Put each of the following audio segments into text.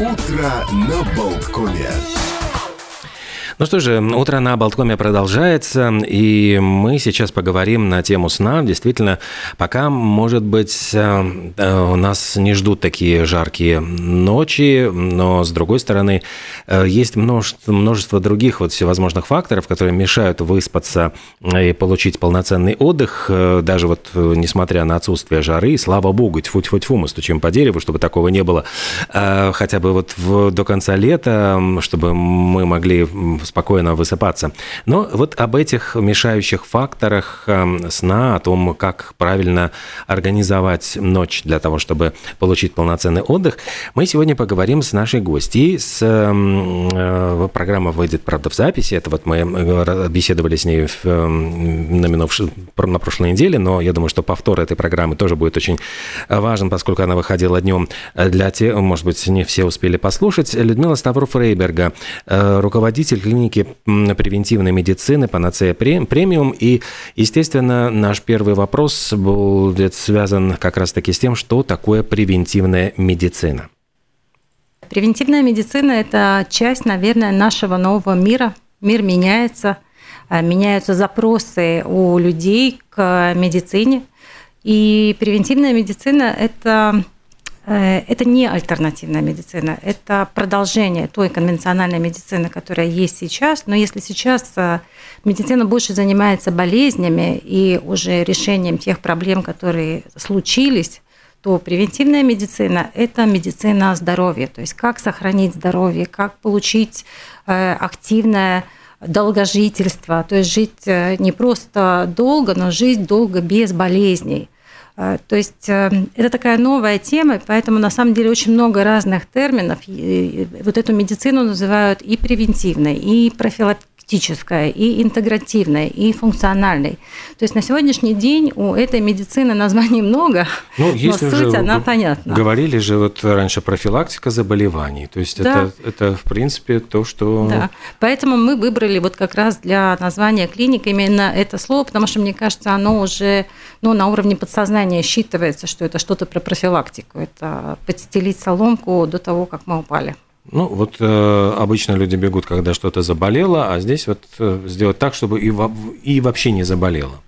Утро на Болткоме. Ну что же, утро на Болткоме продолжается, и мы сейчас поговорим на тему сна. Действительно, пока, может быть, э, э, у нас не ждут такие жаркие ночи, но, с другой стороны, э, есть множество, множество других вот всевозможных факторов, которые мешают выспаться и получить полноценный отдых, даже вот несмотря на отсутствие жары, слава богу, тьфу-тьфу-тьфу, мы стучим по дереву, чтобы такого не было, хотя бы вот в, до конца лета, чтобы мы могли спокойно высыпаться. Но вот об этих мешающих факторах эм, сна, о том, как правильно организовать ночь для того, чтобы получить полноценный отдых, мы сегодня поговорим с нашей гостьей. С, эм, э, программа выйдет, правда, в записи. Это вот мы э, беседовали с ней в, эм, на, минувшей, на прошлой неделе, но я думаю, что повтор этой программы тоже будет очень важен, поскольку она выходила днем для тех, может быть, не все успели послушать. Людмила Ставров-Рейберга, э, руководитель клиники превентивной медицины «Панацея премиум». И, естественно, наш первый вопрос будет связан как раз-таки с тем, что такое превентивная медицина. Превентивная медицина – это часть, наверное, нашего нового мира. Мир меняется, а, меняются запросы у людей к медицине. И превентивная медицина – это Э, это не альтернативная медицина, это продолжение той конвенциональной медицины, которая есть сейчас. Но если сейчас э, медицина больше занимается болезнями и уже решением тех проблем, которые случились, то превентивная медицина – это медицина здоровья, то есть как сохранить здоровье, как получить э, активное долгожительство, то есть жить не просто долго, но жить долго без болезней – то есть э, это такая новая тема, поэтому на самом деле очень много разных терминов. Вот эту медицину называют и превентивной, и профилактической и интегративной, и функциональной. То есть на сегодняшний день у этой медицины названий много, ну, если но суть, она понятна. Говорили же вот раньше профилактика заболеваний. То есть да. это, это, в принципе, то, что... Да, поэтому мы выбрали вот как раз для названия клиник именно это слово, потому что, мне кажется, оно уже ну, на уровне подсознания считывается, что это что-то про профилактику. Это подстелить соломку до того, как мы упали. Ну, вот э, обычно люди бегут, когда что-то заболело, а здесь вот э, сделать так, чтобы и, и вообще не заболело.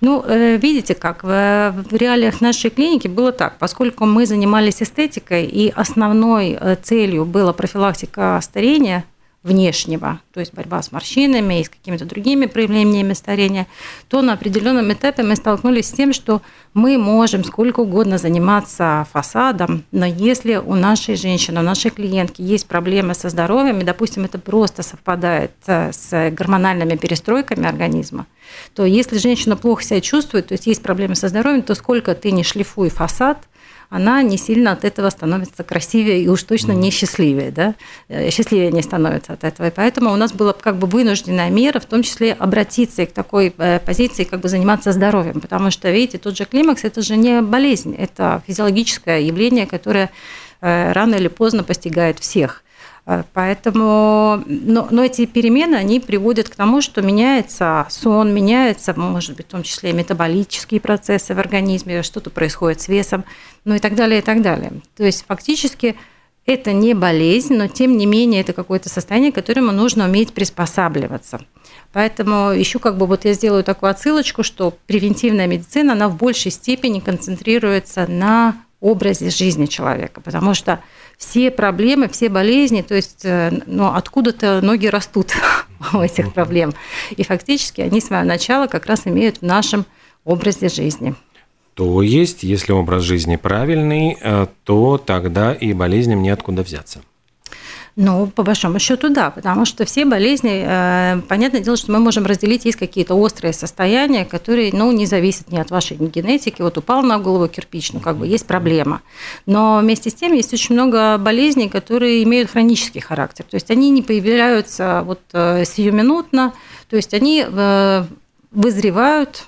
Ну, э, видите, как в, в реалиях нашей клиники было так, поскольку мы занимались эстетикой, и основной э, целью была профилактика старения, внешнего, то есть борьба с морщинами и с какими-то другими проявлениями старения, то на определенном этапе мы столкнулись с тем, что мы можем сколько угодно заниматься фасадом, но если у нашей женщины, у нашей клиентки есть проблемы со здоровьем, и, допустим, это просто совпадает э, с гормональными перестройками организма, то если женщина плохо себя чувствует, то есть есть проблемы со здоровьем, то сколько ты не шлифуй фасад – она не сильно от этого становится красивее и уж точно не счастливее, да? Э, счастливее не становится от этого. И поэтому у нас была как бы вынужденная мера, в том числе обратиться к такой э, позиции, как бы заниматься здоровьем, потому что, видите, тот же климакс – это же не болезнь, это физиологическое явление, которое э, рано или поздно постигает всех. Э, поэтому, но, но эти перемены, они приводят к тому, что меняется сон, меняется, может быть, в том числе метаболические процессы в организме, что-то происходит с весом, ну и так далее, и так далее. То есть фактически это не болезнь, но тем не менее это какое-то состояние, к которому нужно уметь приспосабливаться. Поэтому еще как бы вот я сделаю такую отсылочку, что превентивная медицина, она в большей степени концентрируется на образе жизни человека, потому что все проблемы, все болезни, то есть э, ну, откуда-то ноги растут у этих проблем. И фактически они свое начало как раз имеют в нашем образе жизни. То есть, если образ жизни правильный, э, то тогда и болезням неоткуда взяться. Ну, по большому счету, да, потому что все болезни, э, понятное дело, что мы можем разделить, есть какие-то острые состояния, которые, ну, не зависят ни от вашей генетики, вот упал на голову кирпич, ну, как бы есть проблема. Но вместе с тем есть очень много болезней, которые имеют хронический характер, то есть они не появляются вот э, сиюминутно, то есть они э, вызревают,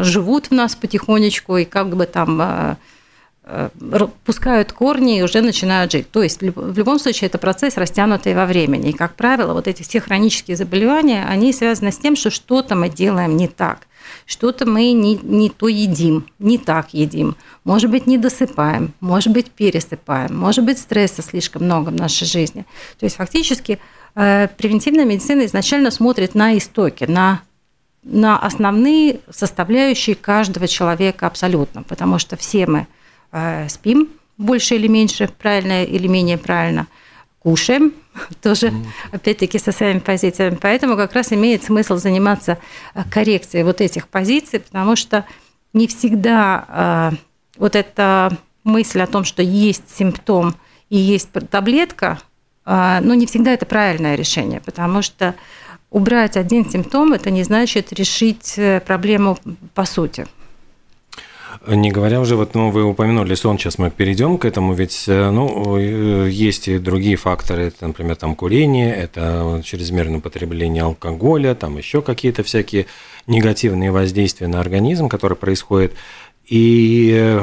живут в нас потихонечку, и как бы там Э, пускают корни и уже начинают жить. То есть в любом случае это процесс растянутый во времени. И, как правило, вот эти все хронические заболевания, они связаны с тем, что что-то мы делаем не так. Что-то мы не, не то едим, не так едим. Может быть, не досыпаем, может быть, пересыпаем, может быть, стресса слишком много в нашей жизни. То есть фактически э, превентивная медицина изначально смотрит на истоки, на на основные составляющие каждого человека абсолютно, потому что все мы э, спим больше или меньше, правильно или менее правильно, кушаем, тоже, mm. опять-таки, со своими позициями. Поэтому как раз имеет смысл заниматься э, коррекцией вот этих позиций, потому что не всегда э, вот эта мысль о том, что есть симптом и есть таблетка, э, ну, не всегда это правильное решение, потому что убрать один симптом, это не значит решить э, проблему по сути. Не говоря уже, вот ну, вы упомянули сон, сейчас мы перейдем к этому, ведь э, ну, э, есть и другие факторы, это, например, там курение, это чрезмерное потребление алкоголя, там еще какие-то всякие негативные воздействия на организм, которые происходят. И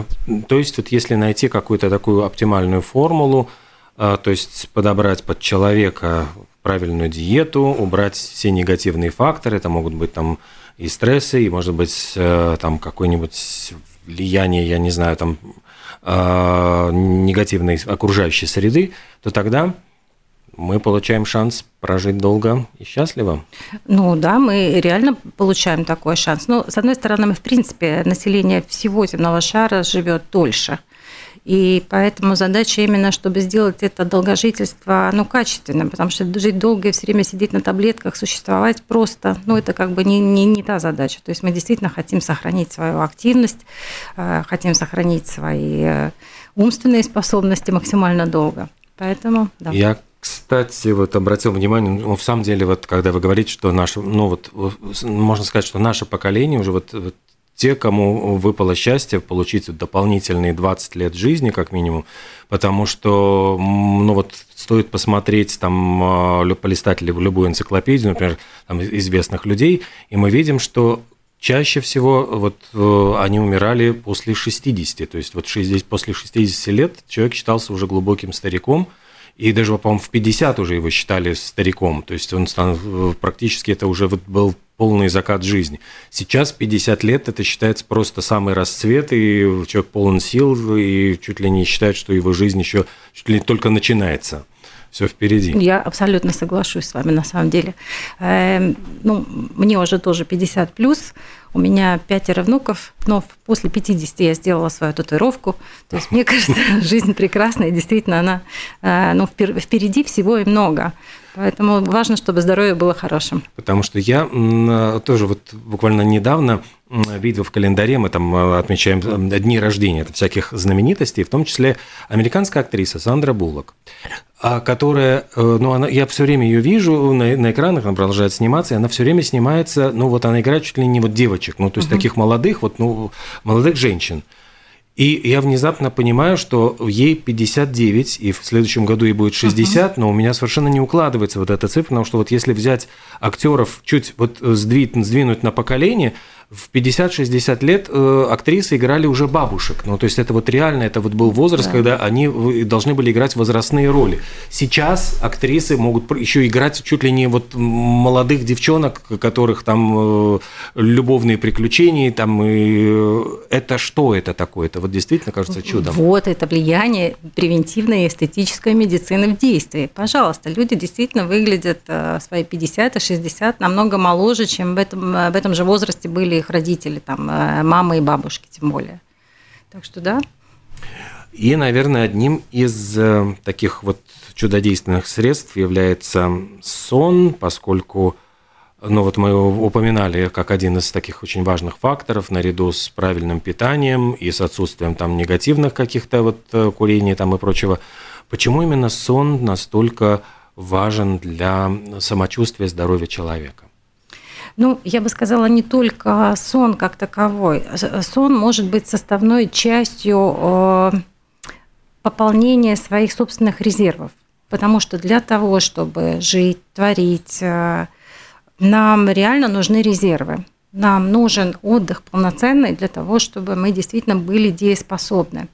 то есть вот если найти какую-то такую оптимальную формулу, то есть подобрать под человека правильную диету, убрать все негативные факторы, это могут быть там и стрессы, и, может быть, э, там какое-нибудь влияние, я не знаю, там э, негативной окружающей среды, то тогда мы получаем шанс прожить долго и счастливо. Ну да, мы реально получаем такой шанс. Но, с одной стороны, мы, в принципе, население всего земного шара живет дольше. И поэтому задача именно, чтобы сделать это долгожительство ну, качественным, потому что жить долго и все время сидеть на таблетках, существовать просто, ну, это как бы не, не, не та задача. То есть мы действительно хотим сохранить свою активность, э, хотим сохранить свои э, умственные способности максимально долго. Поэтому, да. Я кстати, вот обратил внимание, ну, в самом деле, вот когда вы говорите, что наше, ну вот, можно сказать, что наше поколение уже вот, вот те, кому выпало счастье получить дополнительные 20 лет жизни, как минимум, потому что, ну вот, стоит посмотреть, там, а, полистать любую энциклопедию, например, там, известных людей, и мы видим, что чаще всего вот э, они умирали после 60, то есть вот 60, после 60 лет человек считался уже глубоким стариком, и даже, по-моему, в 50 уже его считали стариком, то есть он э, практически это уже вот был полный закат жизни. Сейчас 50 лет это считается просто самый расцвет, и человек полон сил, и чуть ли не считает, что его жизнь еще чуть ли не только начинается все впереди. Я абсолютно соглашусь с вами на самом деле. Эм, ну, мне уже тоже 50 плюс, у меня пятеро внуков, но после 50 я сделала свою татуировку. То есть, мне кажется, жизнь прекрасная, действительно, она э, ну, впереди всего и много. Поэтому важно, чтобы здоровье было хорошим. Потому что я тоже вот буквально недавно видел в календаре, мы там э, отмечаем дни рождения всяких знаменитостей, в том числе американская актриса Сандра Буллок, а которая, э, ну, она, я все время ее вижу на, на экранах, она продолжает сниматься, и она все время снимается, ну, вот она играет чуть ли не вот девочек, ну, то есть угу. таких молодых, вот, ну, молодых женщин. И я внезапно понимаю, что ей 59, и в следующем году ей будет 60, uh-huh. но у меня совершенно не укладывается вот эта цифра, потому что вот если взять актеров чуть вот сдвинуть, сдвинуть на поколение, в 50-60 лет э, актрисы играли уже бабушек. Ну, то есть это вот реально, это вот был возраст, да. когда они должны были играть возрастные роли. Сейчас актрисы могут еще играть чуть ли не вот молодых девчонок, которых там э, любовные приключения, там, и э, это что это такое? Это вот действительно кажется чудом. Вот это влияние превентивной и эстетической медицины в действии. Пожалуйста, люди действительно выглядят э, свои 50 и 60 намного моложе, чем в этом, в этом же возрасте были их родители, там, э, мамы и бабушки тем более. Так что да. И, наверное, одним из э, таких вот чудодейственных средств является сон, поскольку, ну вот мы упоминали как один из таких очень важных факторов, наряду с правильным питанием и с отсутствием там негативных каких-то вот э, курений там и прочего. Почему именно сон настолько важен для самочувствия здоровья человека? Ну, я бы сказала, не только сон как таковой. Сон может быть составной частью э, пополнения своих собственных резервов. Потому что для того, чтобы жить, творить, э, нам реально нужны резервы. Нам нужен отдых полноценный для того, чтобы мы действительно были дееспособны.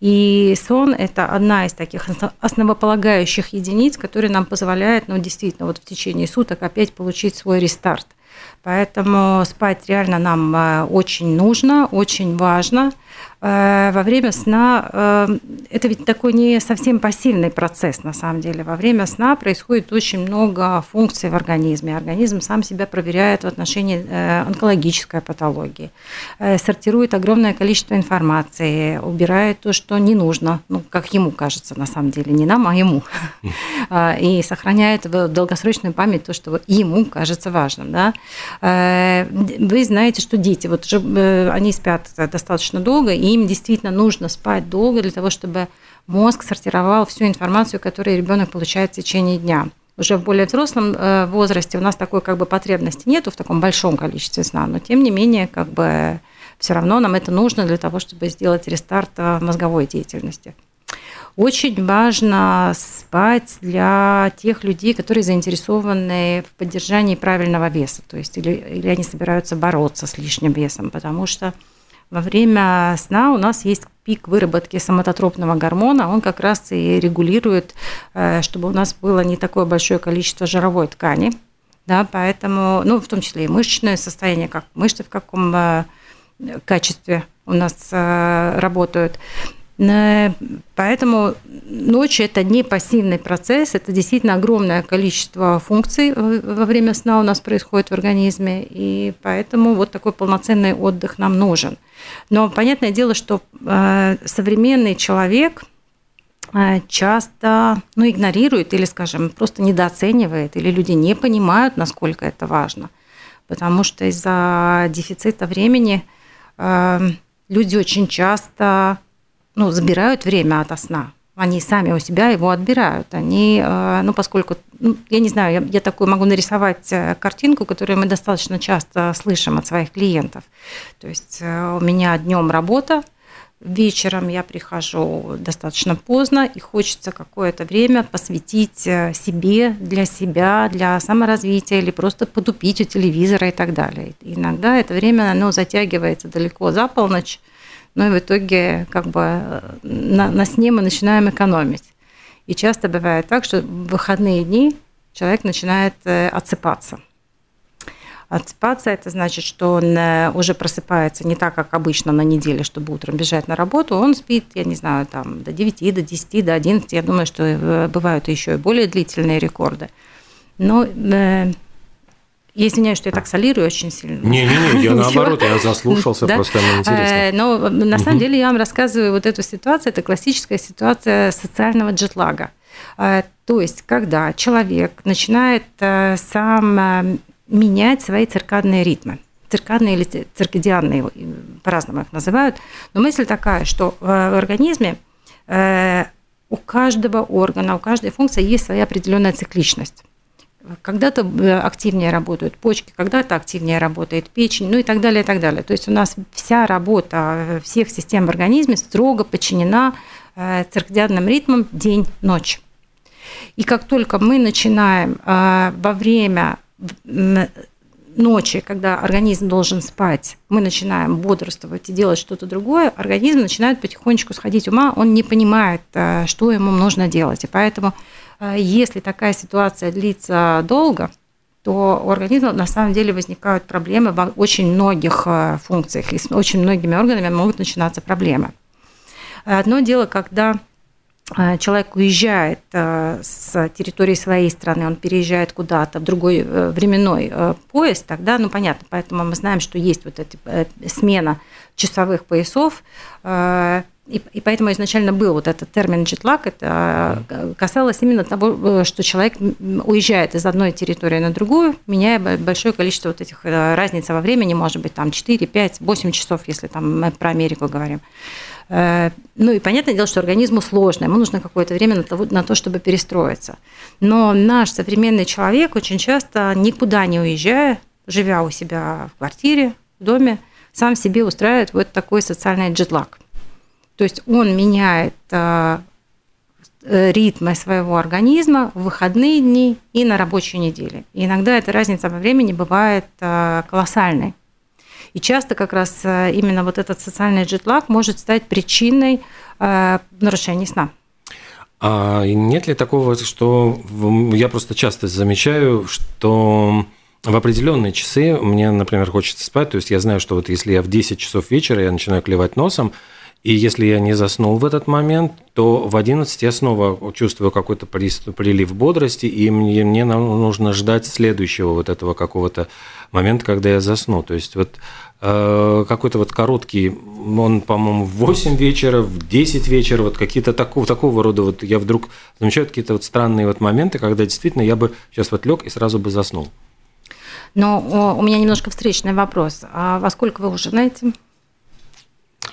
И сон – это одна из таких основополагающих единиц, которая нам позволяет, ну, действительно, вот в течение суток опять получить свой рестарт – Поэтому спать реально нам э, очень нужно, очень важно. Э, во время сна э, это ведь такой не совсем пассивный процесс на самом деле. Во время сна происходит очень много функций в организме. Организм сам себя проверяет в отношении э, онкологической патологии, сортирует огромное количество информации, убирает то, что не нужно, ну, как ему кажется на самом деле, не нам, а ему. И сохраняет в долгосрочную память то, что ему кажется важным. Да? Вы знаете, что дети, вот они спят достаточно долго, и им действительно нужно спать долго для того, чтобы мозг сортировал всю информацию, которую ребенок получает в течение дня. Уже в более взрослом э, возрасте у нас такой как бы потребности нету в таком большом количестве сна, но тем не менее как бы все равно нам это нужно для того, чтобы сделать рестарт э, мозговой деятельности. Очень важно спать для тех людей, которые заинтересованы в поддержании правильного веса, то есть или, или они собираются бороться с лишним весом, потому что во время сна у нас есть пик выработки соматотропного гормона, он как раз и регулирует, э, чтобы у нас было не такое большое количество жировой ткани, да, поэтому, ну, в том числе и мышечное состояние, как мышцы в каком э, качестве у нас э, работают. Поэтому ночь – это не пассивный процесс, это действительно огромное количество функций во время сна у нас происходит в организме, и поэтому вот такой полноценный отдых нам нужен. Но понятное дело, что э, современный человек э, часто ну, игнорирует или, скажем, просто недооценивает, или люди не понимают, насколько это важно, потому что из-за дефицита времени э, люди очень часто ну, забирают время от сна. Они сами у себя его отбирают. Они, э, ну, поскольку, ну, я не знаю, я, я такую могу нарисовать э, картинку, которую мы достаточно часто слышим от своих клиентов. То есть э, у меня днем работа, вечером я прихожу достаточно поздно, и хочется какое-то время посвятить себе, для себя, для саморазвития или просто потупить у телевизора и так далее. иногда это время оно затягивается далеко за полночь, но и в итоге как бы э, на, на сне мы начинаем экономить. И часто бывает так, что в выходные дни человек начинает э, отсыпаться. Отсыпаться – это значит, что он э, уже просыпается не так, как обычно на неделе, чтобы утром бежать на работу. Он спит, я не знаю, там до 9, до 10, до 11. Я думаю, что бывают еще и более длительные рекорды. Но я извиняюсь, что я так солирую очень сильно. Не-не-не, я наоборот, я заслушался, да? просто мне интересно. Э, но на самом деле я вам рассказываю вот эту ситуацию, это классическая ситуация социального джетлага. Э, то есть, когда человек начинает э, сам менять свои циркадные ритмы, циркадные или циркадианные, по-разному их называют, но мысль такая, что в организме у каждого органа, у каждой функции есть своя определенная цикличность. Когда-то э, активнее работают почки, когда-то активнее работает печень, ну и так далее, и так далее. То есть у нас вся работа э, всех систем в организме строго подчинена э, циркадианным ритмам день-ночь. И как только мы начинаем во время ночи, когда организм должен спать, мы начинаем бодрствовать и делать что-то другое, организм начинает потихонечку сходить ума, он не понимает, что ему нужно делать. И поэтому если такая ситуация длится долго, то у организма на самом деле возникают проблемы в очень многих э, функциях, и с очень многими органами могут начинаться проблемы. Одно дело, когда э, человек уезжает э, с территории своей страны, он переезжает куда-то в другой временной поезд, тогда, ну понятно, поэтому мы знаем, что есть вот эта смена часовых поясов, и, и поэтому изначально был вот этот термин джетлаг, это э, касалось именно того, э, что человек уезжает из одной территории на другую, меняя большое количество вот этих э, разниц во времени, может быть, там 4, 5, 8 часов, если там мы про Америку говорим. Ну и понятное дело, что организму сложно, ему нужно какое-то время на то, на то, чтобы перестроиться. Но наш современный человек очень часто никуда не уезжая, живя у себя в квартире, в доме, сам себе устраивает вот такой социальный джетлаг – то есть он меняет э, э, ритмы своего организма в выходные дни и на рабочей неделе. И иногда эта разница во времени бывает э, колоссальной. И часто как раз именно вот этот социальный джетлаг может стать причиной нарушения сна. А нет ли такого, что я просто часто замечаю, что в определенные часы мне, например, хочется спать. То есть я знаю, что вот если я в 10 часов вечера я начинаю клевать носом, и если я не заснул в этот момент, то в 11 я снова чувствую какой-то прилив бодрости, и мне, мне нужно ждать следующего вот этого какого-то момента, когда я засну. То есть вот э, какой-то вот короткий, он, по-моему, в 8 вечера, в 10 вечера, вот какие-то такого, такого рода, вот я вдруг замечаю какие-то вот странные вот моменты, когда действительно я бы сейчас вот лег и сразу бы заснул. Но у меня немножко встречный вопрос. А во сколько вы уже знаете?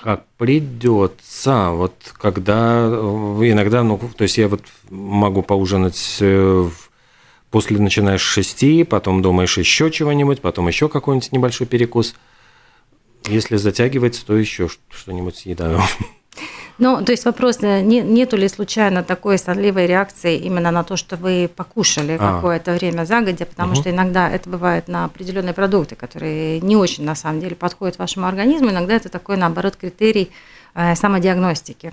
Как придется. Вот когда э, иногда, ну, то есть я вот могу поужинать э, после начинаешь шести, потом думаешь еще чего-нибудь, потом еще какой-нибудь небольшой перекус. Если затягивается, то еще что-нибудь съедаю. Ну, то есть вопрос, э, не, нету ли случайно такой сонливой реакции именно на то, что вы покушали а. какое-то время загодя, потому угу. что иногда это бывает на определенные продукты, которые не очень на самом деле подходят вашему организму, иногда это такой, наоборот, критерий э, самодиагностики.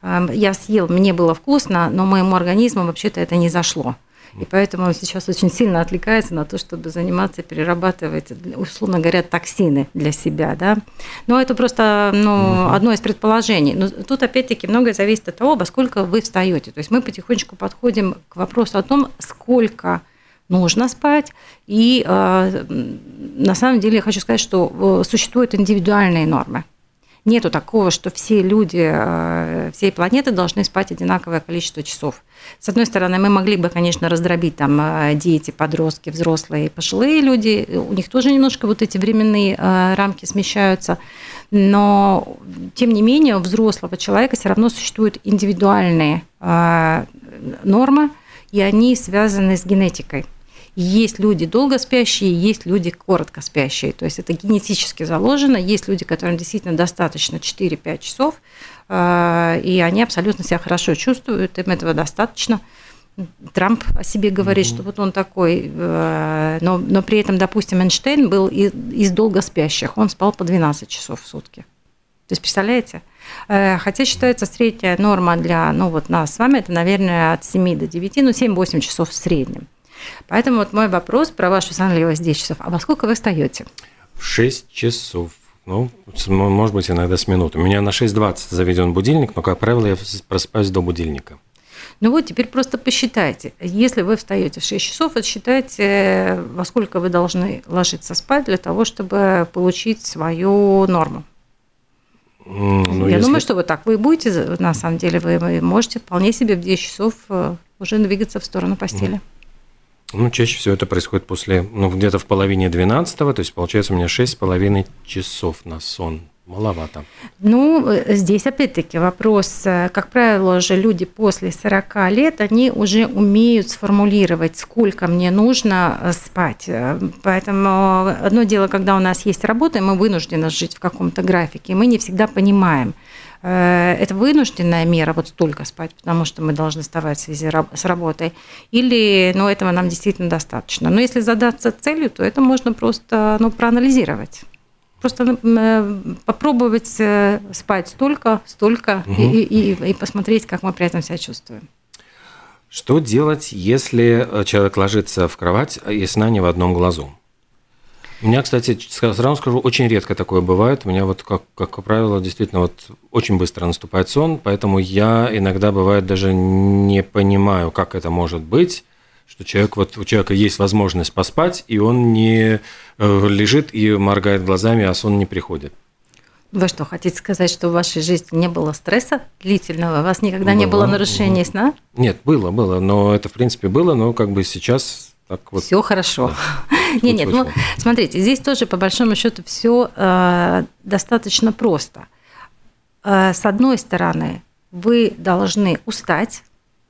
Э, я съел, мне было вкусно, но моему организму вообще-то это не зашло. И поэтому он сейчас очень сильно отвлекается на то, чтобы заниматься, перерабатывать, условно говоря, токсины для себя. Да? Но это просто ну, угу. одно из предположений. Но тут опять-таки многое зависит от того, во сколько вы встаете. То есть мы потихонечку подходим к вопросу о том, сколько нужно спать. И э, на самом деле я хочу сказать, что э, существуют индивидуальные нормы. Нету такого, что все люди э, всей планеты должны спать одинаковое количество часов. С одной стороны, мы могли бы, конечно, раздробить там э, дети, подростки, взрослые, пожилые люди. У них тоже немножко вот эти временные э, рамки смещаются. Но, тем не менее, у взрослого человека все равно существуют индивидуальные нормы, и они связаны с генетикой. Есть люди долго спящие, есть люди коротко спящие. То есть это генетически заложено. Есть люди, которым действительно достаточно 4-5 часов, э, и они абсолютно себя хорошо чувствуют, им этого достаточно. Трамп о себе говорит, mm что вот он такой, э, но, но при этом, допустим, Эйнштейн был из, из долго спящих, он спал по 12 часов в сутки. То есть, представляете? Э, хотя считается средняя норма для ну, вот нас с вами, это, наверное, от 7 до 9, ну, 7-8 часов в среднем. Поэтому вот мой вопрос про вашу сонливость 10 часов. А во сколько вы встаете? В 6 часов. Ну, может быть, иногда с минут. У меня на 6.20 заведен будильник, но, как правило, я просыпаюсь до будильника. Ну вот теперь просто посчитайте. Если вы встаете в 6 часов, отсчитайте, во сколько вы должны ложиться спать для того, чтобы получить свою норму. Ну, Я если... думаю, что вот так вы будете, на самом деле, вы можете вполне себе в 10 часов э, уже двигаться в сторону постели. Ну, чаще всего это происходит после, ну, где-то в половине 12 то есть получается у меня шесть с половиной часов на сон. Маловато. Ну, э, здесь опять-таки вопрос, э, как правило, же люди после 40 лет, они уже умеют сформулировать, сколько мне нужно э, спать. Поэтому одно дело, когда у нас есть работа, и мы вынуждены жить в каком-то графике, и мы не всегда понимаем, это вынужденная мера, вот столько спать, потому что мы должны вставать в связи с работой, или ну, этого нам действительно достаточно. Но если задаться целью, то это можно просто ну, проанализировать. Просто э, попробовать э, спать столько, столько угу. и, и, и посмотреть, как мы при этом себя чувствуем. Что делать, если человек ложится в кровать и сна не в одном глазу? У меня, кстати, сразу скажу, очень редко такое бывает. У меня вот, как, как правило, действительно вот очень быстро наступает сон, поэтому я иногда, бывает, даже не понимаю, как это может быть, что человек, вот у человека есть возможность поспать, и он не э, лежит и моргает глазами, а сон не приходит. Вы что, хотите сказать, что в вашей жизни не было стресса длительного? У вас никогда было. не было нарушения сна? Нет, было, было, но это, в принципе, было, но как бы сейчас так вот. Все хорошо. Да. Нет, нет, ну смотрите, здесь тоже по большому счету все э, достаточно просто. Э, с одной стороны, вы должны устать,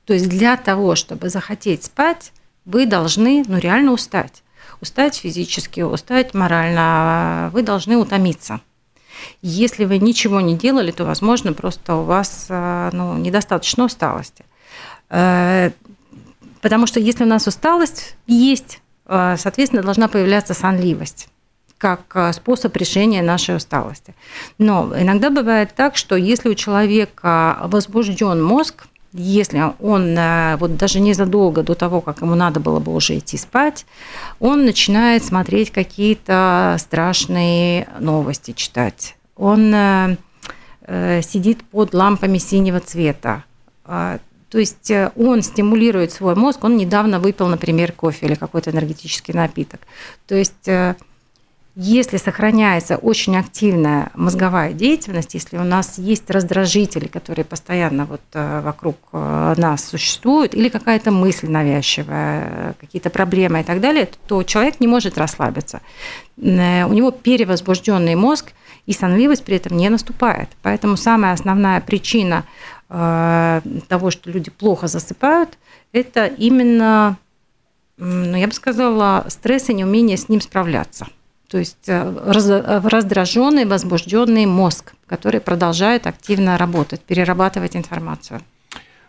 то есть для того, чтобы захотеть спать, вы должны, ну реально устать, устать физически, устать морально, вы должны утомиться. Если вы ничего не делали, то, возможно, просто у вас э, ну, недостаточно усталости. Потому что если у нас усталость есть, соответственно, должна появляться сонливость как э, способ решения нашей усталости. Но иногда бывает так, что если у человека возбужден мозг, если он вот даже незадолго до того, как ему надо было бы уже идти спать, он начинает смотреть какие-то страшные новости, читать. Он сидит под лампами синего цвета. То есть он стимулирует свой мозг, он недавно выпил, например, кофе или какой-то энергетический напиток. То есть если сохраняется очень активная мозговая деятельность, если у нас есть раздражители, которые постоянно вот э, вокруг э, нас существуют, или какая-то мысль навязчивая, какие-то проблемы и так далее, то человек не может расслабиться. Э, у него перевозбужденный мозг, и сонливость при этом не наступает. Поэтому самая основная причина того, что люди плохо засыпают, это именно, ну, я бы сказала, стресс и неумение с ним справляться. То есть э, э, раздраженный, возбужденный мозг, который продолжает активно работать, перерабатывать информацию.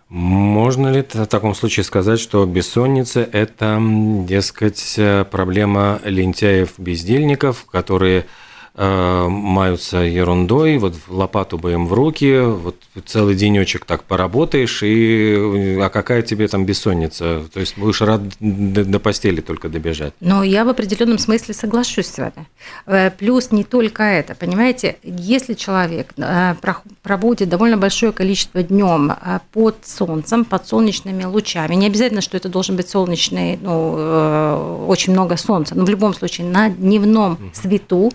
Можно ли в таком случае сказать, что бессонница – это, дескать, э, проблема лентяев-бездельников, которые Э, маются ерундой, вот лопату бы им в руки, вот целый денечек так поработаешь, и а какая тебе там бессонница? То есть будешь рад до, до постели только добежать. Но я в определенном смысле соглашусь с вами. Э, плюс не только это, понимаете, если человек э, проводит довольно большое количество днем под солнцем, под солнечными лучами, не обязательно, что это должен быть солнечный, ну, очень много солнца, но в любом случае на дневном свету,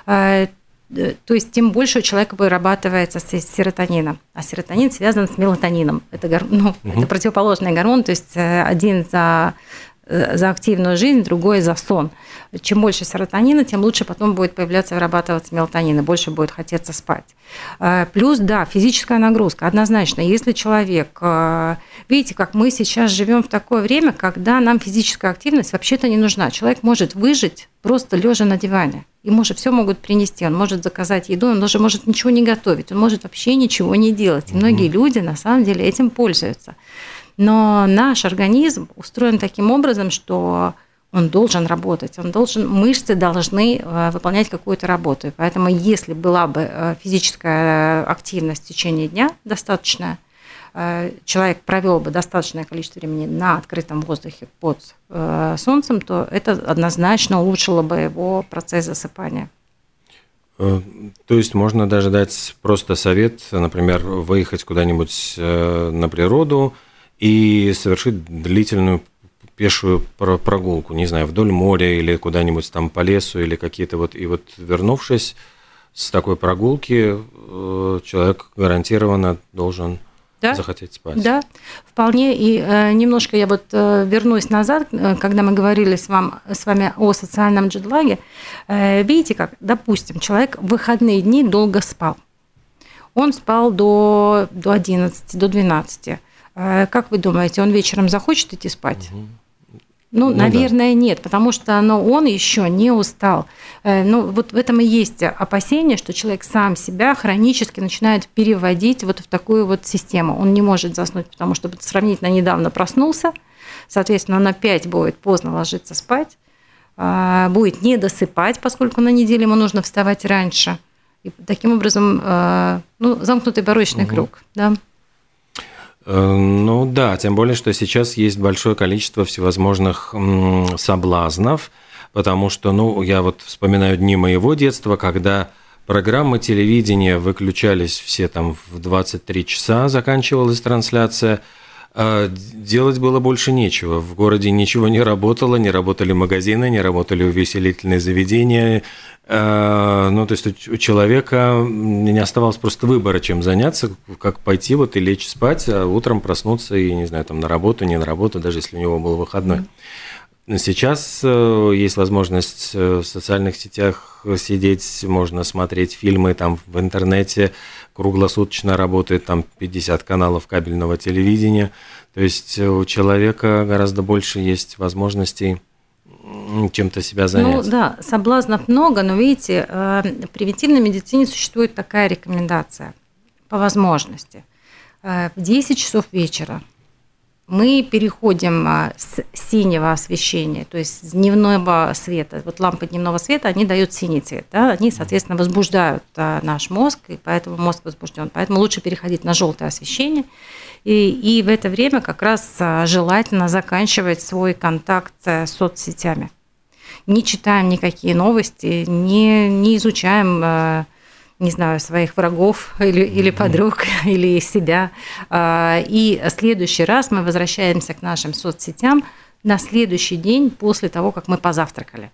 Э, то есть тем больше у человека вырабатывается серотонина. А серотонин связан с мелатонином. Это, гор... ну, угу. это противоположный гормон, то есть э, один за Э, за активную жизнь, другой за сон. Чем больше серотонина, тем лучше потом будет появляться, вырабатываться мелатонин, и больше будет хотеться спать. Э, плюс, да, физическая нагрузка. Однозначно, если человек... Э, видите, как мы сейчас живем в такое время, когда нам физическая активность вообще-то не нужна. Человек может выжить просто лежа на диване. Ему же все могут принести. Он может заказать еду, он даже может ничего не готовить, он может вообще ничего не делать. И многие люди на самом деле этим пользуются. Но наш организм устроен таким образом, что он должен работать, он должен, мышцы должны э, выполнять какую-то работу. И поэтому, если была бы э, физическая активность в течение дня достаточная, э, человек провел бы достаточное количество времени на открытом воздухе под солнцем, то это однозначно улучшило бы его процесс засыпания. То есть можно даже дать просто совет, например, выехать куда-нибудь на природу, и совершить длительную пешую прогулку, не знаю, вдоль моря или куда-нибудь там по лесу или какие-то вот, и вот вернувшись с такой прогулки, э, человек гарантированно должен да? захотеть спать. Да, вполне. И э, немножко я вот э, вернусь назад, э, когда мы говорили с, вам, с вами о социальном джедлаге. Э, видите, как, допустим, человек в выходные дни долго спал. Он спал до, до 11, до 12 Э, как вы думаете, он вечером захочет идти спать? Угу. Ну, ну, наверное, да. нет, потому что ну, он еще не устал. Э, ну, вот в этом и есть опасение, что человек сам себя хронически начинает переводить вот в такую вот систему. Он не может заснуть, потому что сравнительно недавно проснулся, соответственно, он опять будет поздно ложиться спать, а, будет не досыпать, поскольку на неделе ему нужно вставать раньше. И таким образом, э, ну, замкнутый барочный угу. круг, да. Э, ну да, тем более, что сейчас есть большое количество всевозможных соблазнов, потому что, ну, я вот вспоминаю дни моего детства, когда программы телевидения выключались все там в 23 часа, заканчивалась трансляция, делать было больше нечего. В городе ничего не работало, не работали магазины, не работали увеселительные заведения, Э, ну, то есть у человека не оставалось просто выбора, чем заняться, как пойти вот и лечь спать, а утром проснуться и, не знаю, там на работу, не на работу, даже если у него был выходной. Сейчас э, есть возможность э, в социальных сетях сидеть, можно смотреть фильмы там в интернете, круглосуточно работает там 50 каналов кабельного телевидения. То есть у человека гораздо больше есть возможностей чем-то себя занять. Ну да, соблазнов много, но видите, э, в превентивной медицине существует такая рекомендация по возможности. Э, в 10 часов вечера мы переходим а, с синего освещения, то есть с дневного света. Вот лампы дневного света, они дают синий цвет, да? они, соответственно, возбуждают а, наш мозг, и поэтому мозг возбужден. Поэтому лучше переходить на желтое освещение. И, и в это время как раз а, желательно заканчивать свой контакт с соцсетями. Не читаем никакие новости, не, не изучаем не знаю, своих врагов или, или подруг, или себя. А, и следующий раз мы возвращаемся к нашим соцсетям на следующий день после того, как мы позавтракали.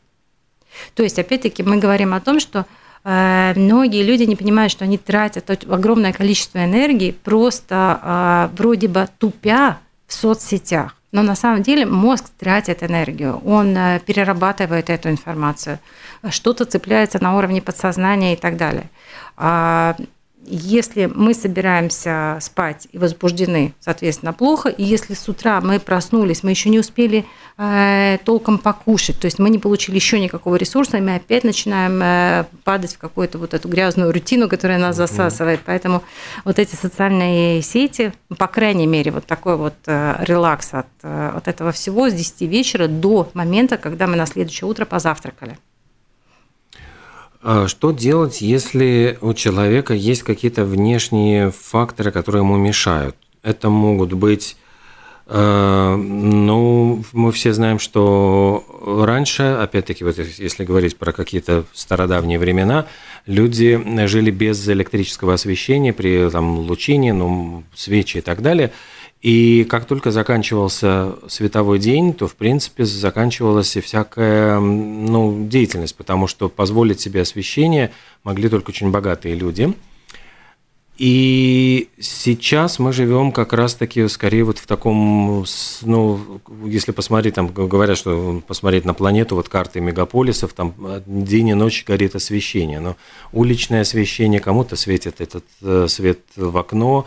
То есть, опять-таки, мы говорим о том, что а, многие люди не понимают, что они тратят огромное количество энергии просто а, вроде бы тупя в соцсетях. Но на самом деле мозг тратит энергию, он э, перерабатывает эту информацию, что-то цепляется на уровне подсознания и так далее. Если мы собираемся спать и возбуждены, соответственно, плохо, и если с утра мы проснулись, мы еще не успели э, толком покушать, то есть мы не получили еще никакого ресурса, и мы опять начинаем э, падать в какую-то вот эту грязную рутину, которая нас засасывает. Поэтому вот эти социальные сети, по крайней мере, вот такой вот э, релакс от, э, от этого всего с 10 вечера до момента, когда мы на следующее утро позавтракали. А что делать, если у человека есть какие-то внешние факторы, которые ему мешают? Это могут быть, э, ну, мы все знаем, что раньше, опять-таки, вот если говорить про какие-то стародавние времена, люди жили без электрического освещения при там, лучине, ну, свечи и так далее – и как только заканчивался световой день, то, в принципе, заканчивалась и всякая ну, деятельность, потому что позволить себе освещение могли только очень богатые люди. И сейчас мы живем как раз-таки скорее вот в таком, ну, если посмотреть, там говорят, что посмотреть на планету, вот карты мегаполисов, там день и ночь горит освещение, но уличное освещение, кому-то светит этот э, свет в окно,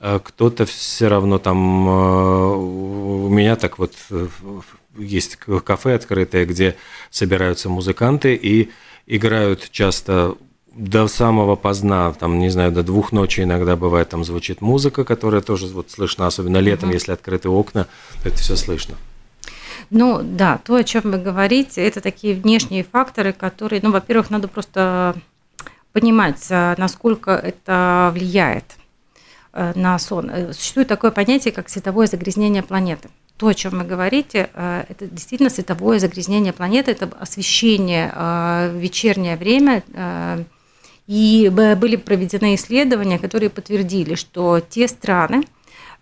кто-то все равно там... Э, у меня так вот э, есть кафе открытое, где собираются музыканты и играют часто до самого поздна, там, не знаю, до двух ночи иногда бывает, там звучит музыка, которая тоже вот слышна, особенно летом, угу. если открыты окна, это все слышно. Ну да, то, о чем вы говорите, это такие внешние факторы, которые, ну, во-первых, надо просто понимать, насколько это влияет. Э, на сон. Э, существует такое понятие, как световое загрязнение планеты. То, о чем вы говорите, э, это действительно световое загрязнение планеты, это освещение в вечернее время. И были проведены исследования, которые подтвердили, что те страны,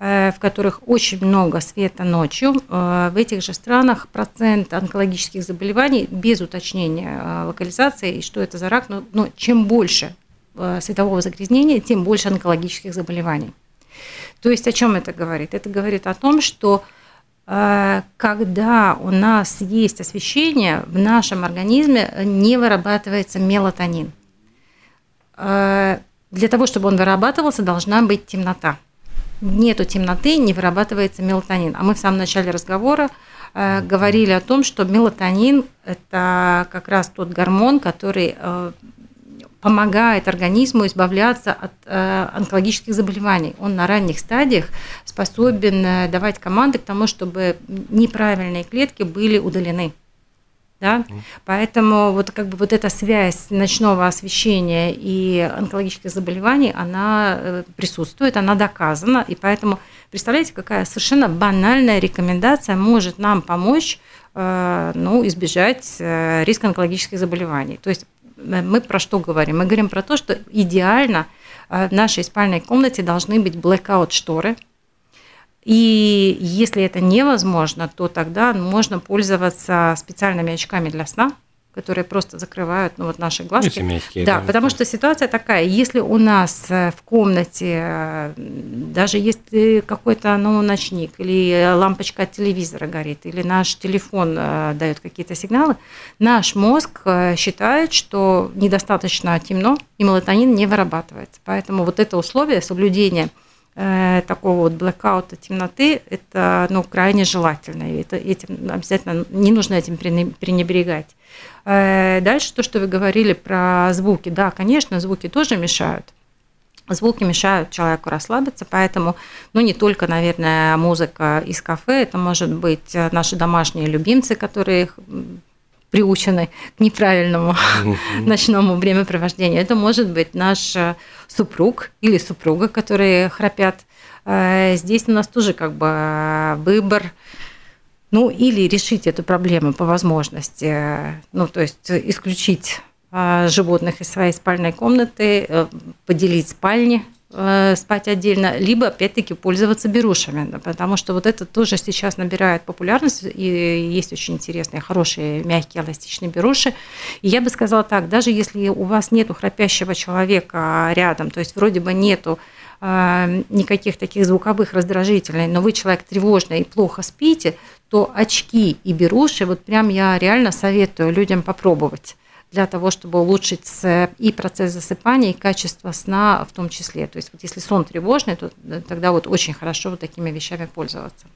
в которых очень много света ночью, в этих же странах процент онкологических заболеваний без уточнения локализации и что это за рак, но, но чем больше светового загрязнения, тем больше онкологических заболеваний. То есть о чем это говорит? Это говорит о том, что э, когда у нас есть освещение, в нашем организме не вырабатывается мелатонин. Э, для того, чтобы он вырабатывался, должна быть темнота. Нету темноты, не вырабатывается мелатонин. А мы в самом начале разговора говорили о том, что мелатонин – это как раз тот гормон, который помогает организму избавляться от э, онкологических заболеваний. Он на ранних стадиях способен э, давать команды к тому, чтобы неправильные клетки были удалены. Да? Mm. Поэтому вот как бы вот эта связь ночного освещения и онкологических заболеваний, она э, присутствует, она доказана, и поэтому представляете, какая совершенно банальная рекомендация может нам помочь ну, избежать риска онкологических заболеваний. То есть мы про что говорим? Мы говорим про то, что идеально э, в нашей спальной комнате должны быть blackout шторы. И если это невозможно, то тогда можно пользоваться специальными очками для сна – которые просто закрывают ну, вот наши глазки. Ну, мягкие, да, да, потому что ситуация такая, если у нас э, в комнате э, даже есть какой-то ну, ночник или лампочка от телевизора горит, или наш телефон э, дает какие-то сигналы, наш мозг считает, что недостаточно темно, и мелатонин не вырабатывается. Поэтому вот это условие соблюдения такого вот блэкаута темноты, это ну, крайне желательно. И это, этим обязательно не нужно этим пренебрегать. Э, дальше то, что вы говорили про звуки. Да, конечно, звуки тоже мешают. Звуки мешают человеку расслабиться, поэтому, ну, не только, наверное, музыка из кафе, это может быть э, наши домашние любимцы, которые приучены к неправильному ночному времяпровождению. Это может быть наш э, супруг или супруга, которые храпят. Э, здесь у нас тоже как бы выбор, ну, или решить эту проблему по возможности, ну, то есть исключить животных из своей спальной комнаты, э, поделить спальни, э, спать отдельно, либо опять-таки пользоваться берушами, потому что вот это тоже сейчас набирает популярность, и есть очень интересные, хорошие, мягкие, эластичные беруши. И я бы сказала так, даже если у вас нету храпящего человека рядом, то есть вроде бы нету а, никаких таких звуковых раздражителей, но вы человек тревожный и плохо спите, то очки и беруши, вот прям я реально советую людям попробовать для того, чтобы улучшить и процесс засыпания, и качество сна в том числе. То есть вот если сон тревожный, то тогда вот очень хорошо вот такими вещами пользоваться.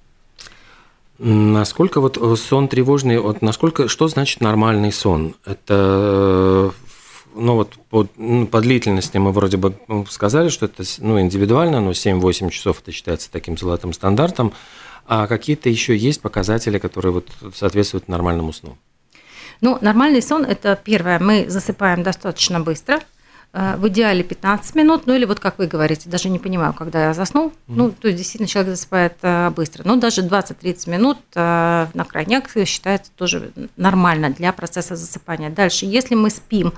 Насколько вот э, сон тревожный, вот насколько, что значит нормальный сон? Это, э, ну вот по, ну, по длительности мы вроде бы ну, сказали, что это ну, индивидуально, но 7-8 часов это считается таким золотым стандартом. А какие-то еще есть показатели, которые вот соответствуют нормальному сну? Ну, нормальный сон – это первое, мы засыпаем достаточно быстро, э, в идеале 15 минут, ну или вот как вы говорите, даже не понимаю, когда я заснул, mm-hmm. ну, то есть действительно человек засыпает э, быстро, но даже 20-30 минут э, на крайняк считается тоже нормально для процесса засыпания. Дальше, если мы спим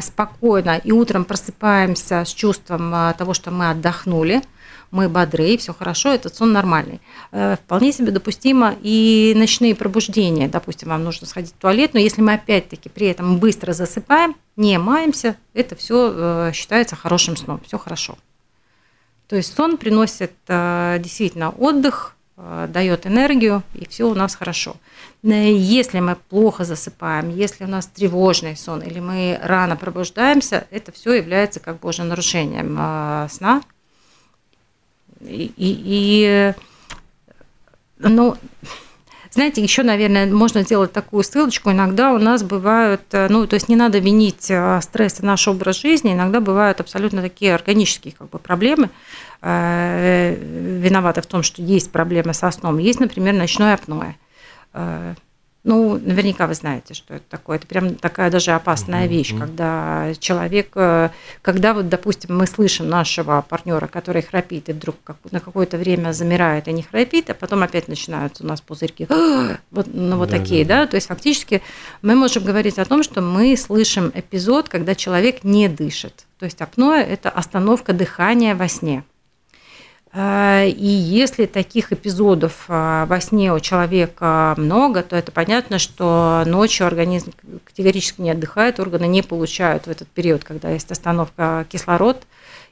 спокойно и утром просыпаемся с чувством того, что мы отдохнули, мы бодры, и все хорошо, этот сон нормальный. Э, вполне себе допустимо и ночные пробуждения. Допустим, вам нужно сходить в туалет, но если мы опять-таки при этом быстро засыпаем, не маемся, это все э, считается хорошим сном, все хорошо. То есть сон приносит э, действительно отдых, дает энергию, и все у нас хорошо. Если мы плохо засыпаем, если у нас тревожный сон, или мы рано пробуждаемся, это все является как бы уже нарушением сна, и, и ну, знаете, еще, наверное, можно сделать такую ссылочку. Иногда у нас бывают, э, ну, то есть не надо винить э, стресс и наш образ жизни, иногда бывают абсолютно такие органические как бы, проблемы, э, виноваты в том, что есть проблемы со сном. Есть, например, ночное апноэ. Ну, наверняка вы знаете, что это такое. Это прям такая даже опасная вещь, когда человек, э, когда вот, допустим, мы слышим нашего партнера, который храпит, и вдруг на какое-то время замирает и не храпит, а потом опять начинаются у нас пузырьки, вот, ну, вот да, такие, да. да. То есть фактически мы можем говорить о том, что мы слышим эпизод, когда человек не дышит. То есть апноэ – это остановка дыхания во сне. А, и если таких эпизодов а, во сне у человека много, то это понятно, что ночью организм категорически не отдыхает, органы не получают в этот период, когда есть остановка кислород.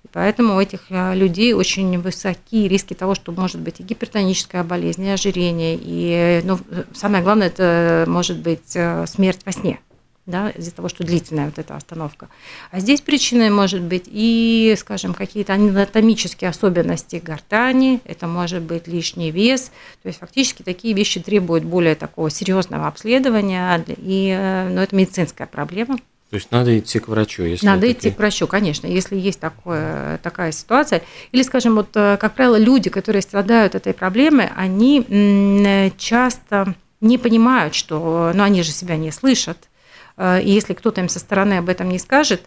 И поэтому у этих а, людей очень высокие риски того, что может быть и гипертоническая болезнь, и ожирение, и ну, самое главное, это может быть смерть во сне да, из-за того, что длительная вот эта остановка. А здесь причиной может быть и, скажем, какие-то анатомические особенности гортани, это может быть лишний вес, то есть фактически такие вещи требуют более такого серьезного обследования, и, э, но это медицинская проблема. То есть надо идти к врачу, если надо идти к врачу, конечно, если есть такое, такая ситуация. Или, скажем, вот, э, как правило, люди, которые страдают этой проблемой, они часто не понимают, что, ну, они же себя не слышат, Э, и если кто-то им со стороны об этом не скажет,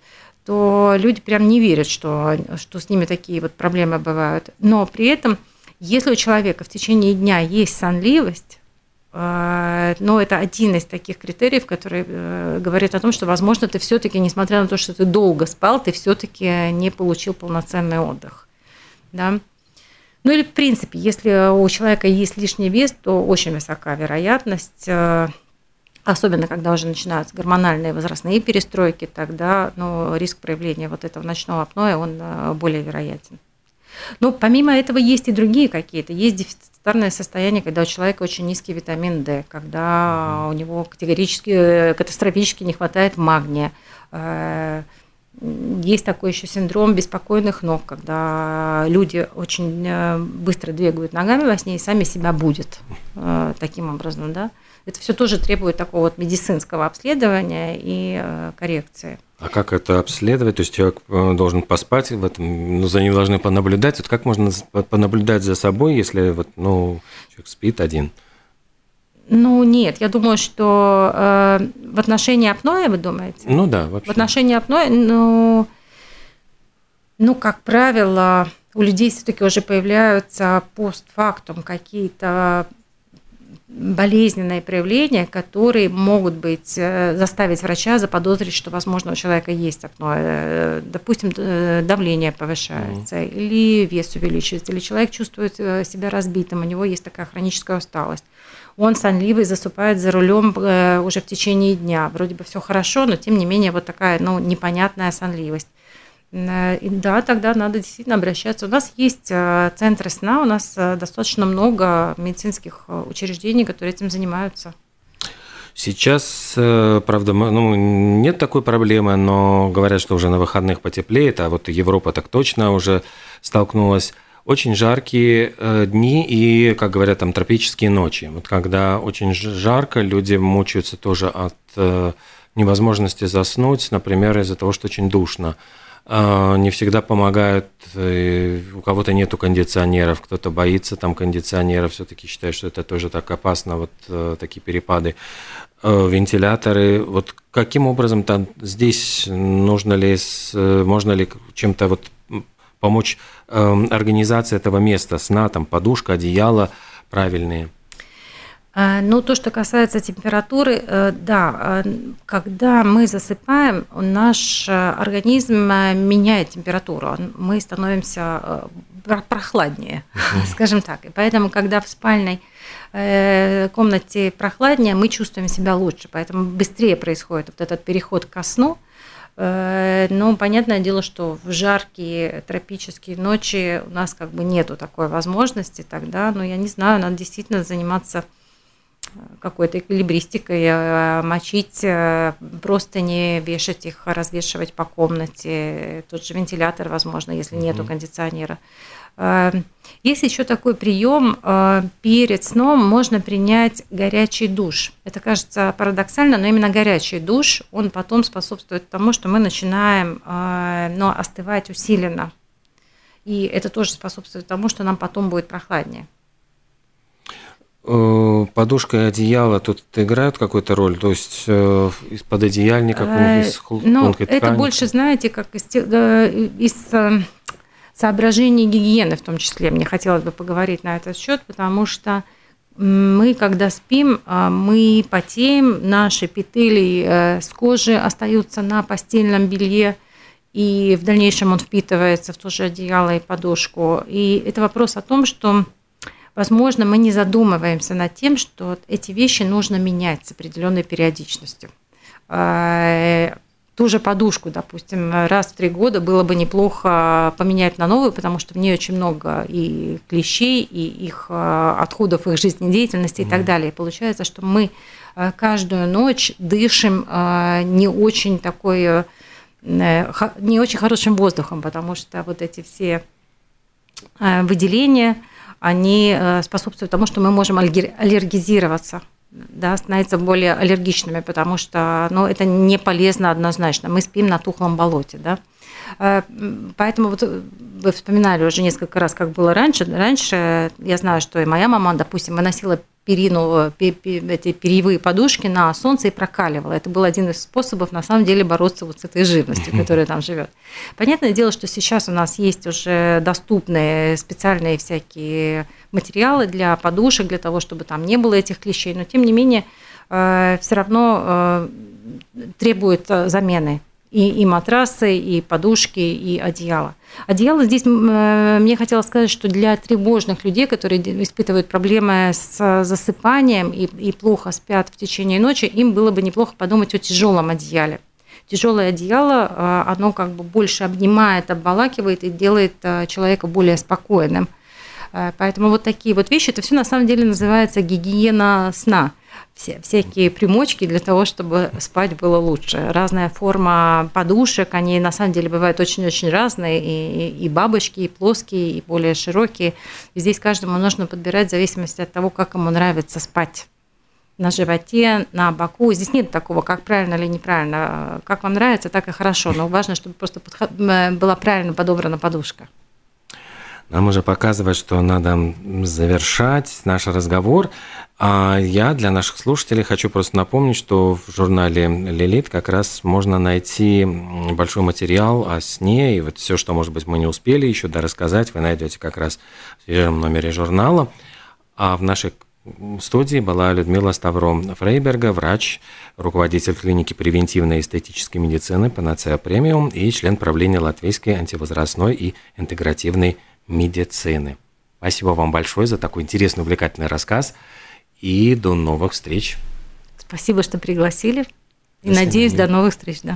то люди прям не верят, что, что с ними такие вот проблемы бывают. Но при этом, если у человека в течение дня есть сонливость, э, но это один из таких критериев, который э, говорит о том, что, возможно, ты все-таки, несмотря на то, что ты долго спал, ты все-таки не получил полноценный отдых. Да? Ну или, в принципе, если у человека есть лишний вес, то очень высока вероятность особенно когда уже начинаются гормональные возрастные перестройки, тогда ну, риск проявления вот этого ночного апноэ, он э, более вероятен. Но помимо этого есть и другие какие-то. Есть дефицитарное состояние, когда у человека очень низкий витамин D, когда у него категорически, э, катастрофически не хватает магния. Э, есть такой еще синдром беспокойных ног, когда люди очень быстро двигают ногами во сне и сами себя будут. Таким образом, да. Это все тоже требует такого вот медицинского обследования и коррекции. А как это обследовать? То есть человек должен поспать в этом, ну, за ним должны понаблюдать. Вот как можно понаблюдать за собой, если вот, ну, человек спит один? Ну, нет, я думаю, что э, в отношении апноэ, вы думаете? Ну да, вообще. В отношении апноэ, ну, ну, как правило, у людей все-таки уже появляются постфактум какие-то болезненные проявления, которые могут быть, э, заставить врача заподозрить, что, возможно, у человека есть апноэ. Э, допустим, давление повышается, mm. или вес увеличивается, или человек чувствует э, себя разбитым, у него есть такая хроническая усталость он сонливый, засыпает за рулем э, уже в течение дня. Вроде бы все хорошо, но тем не менее вот такая ну, непонятная сонливость. Э, и да, тогда надо действительно обращаться. У нас есть э, центры сна, у нас достаточно много медицинских учреждений, которые этим занимаются. Сейчас, правда, ну, нет такой проблемы, но говорят, что уже на выходных потеплеет, а вот Европа так точно уже столкнулась очень жаркие э, дни и, как говорят, там тропические ночи. Вот когда очень жарко, люди мучаются тоже от э, невозможности заснуть, например, из-за того, что очень душно. А, не всегда помогают, э, у кого-то нету кондиционеров, кто-то боится там кондиционеров, все-таки считает, что это тоже так опасно, вот такие перепады. Вентиляторы, вот каким образом там здесь нужно ли, можно ли чем-то вот помочь э, организации этого места, сна, там подушка, одеяло правильные? А, ну, то, что касается температуры, э, да, а, когда мы засыпаем, наш э, организм э, меняет температуру, мы становимся прохладнее, скажем так. И поэтому, когда в спальной комнате прохладнее, мы чувствуем себя лучше, поэтому быстрее происходит вот этот переход ко сну, но понятное дело, что в жаркие тропические ночи у нас как бы нету такой возможности тогда, но я не знаю, надо действительно заниматься какой-то эквилибристикой, э, мочить просто не вешать их, развешивать по комнате, тот же вентилятор, возможно, если нету кондиционера. Эм, есть еще такой прием, э, перед сном можно принять горячий душ. Это кажется парадоксально, но именно горячий душ, он потом способствует тому, что мы начинаем э, но остывать усиленно. И это тоже способствует тому, что нам потом будет прохладнее. Э, подушка и одеяло тут играют какую-то роль? То есть из-под одеяльника, из ну, Это больше, знаете, как из, из соображений гигиены в том числе. Мне хотелось бы поговорить на этот счет, потому что мы, когда спим, а, мы потеем, наши петели э, с кожи остаются на постельном белье, и в дальнейшем он впитывается в то же одеяло и подушку. И это вопрос о том, что, возможно, мы не задумываемся над тем, что эти вещи нужно менять с определенной периодичностью. А, ту же подушку, допустим, раз в три года было бы неплохо поменять на новую, потому что в ней очень много и клещей, и их э, отходов их жизнедеятельности mm. и так далее. получается, что мы э, каждую ночь дышим э, не очень такой, не очень хорошим воздухом, потому что вот эти все выделения, они способствуют тому, что мы можем аллергизироваться да, становятся более аллергичными, потому что ну, это не полезно однозначно. Мы спим на тухлом болоте. Да? Э, поэтому вот вы вспоминали уже несколько раз, как было раньше. Раньше я знаю, что и моя мама, допустим, выносила перину, эти перьевые подушки на солнце и прокаливала. Это был один из способов, на самом деле, бороться вот с этой живностью, которая там живет. Понятное дело, что сейчас у нас есть уже доступные специальные всякие материалы для подушек, для того, чтобы там не было этих клещей, но тем не менее э, все равно э, требует замены и, и матрасы, и подушки, и одеяло. Одеяло здесь, э, мне хотелось сказать, что для тревожных людей, которые испытывают проблемы с засыпанием и, и плохо спят в течение ночи, им было бы неплохо подумать о тяжелом одеяле. Тяжелое одеяло, э, оно как бы больше обнимает, обволакивает и делает э, человека более спокойным. Поэтому вот такие вот вещи, это все на самом деле называется гигиена сна. все, всякие примочки для того, чтобы спать было лучше. Разная форма подушек, они на самом деле бывают очень-очень разные, и, и бабочки, и плоские, и более широкие. И здесь каждому нужно подбирать в зависимости от того, как ему нравится спать на животе, на боку. Здесь нет такого, как правильно или неправильно. Как вам нравится, так и хорошо. Но важно, чтобы просто была правильно подобрана подушка. Нам уже показывает, что надо завершать наш разговор. А я для наших слушателей хочу просто напомнить, что в журнале «Лилит» как раз можно найти большой материал о сне, и вот все, что, может быть, мы не успели еще рассказать, вы найдете как раз в свежем номере журнала. А в нашей студии была Людмила Ставро Фрейберга, врач, руководитель клиники превентивной эстетической медицины «Панацея Премиум» и член правления Латвийской антивозрастной и интегративной медицины. Спасибо вам большое за такой интересный, увлекательный рассказ. И до новых встреч. Спасибо, что пригласили. И до надеюсь, до новых встреч. Да.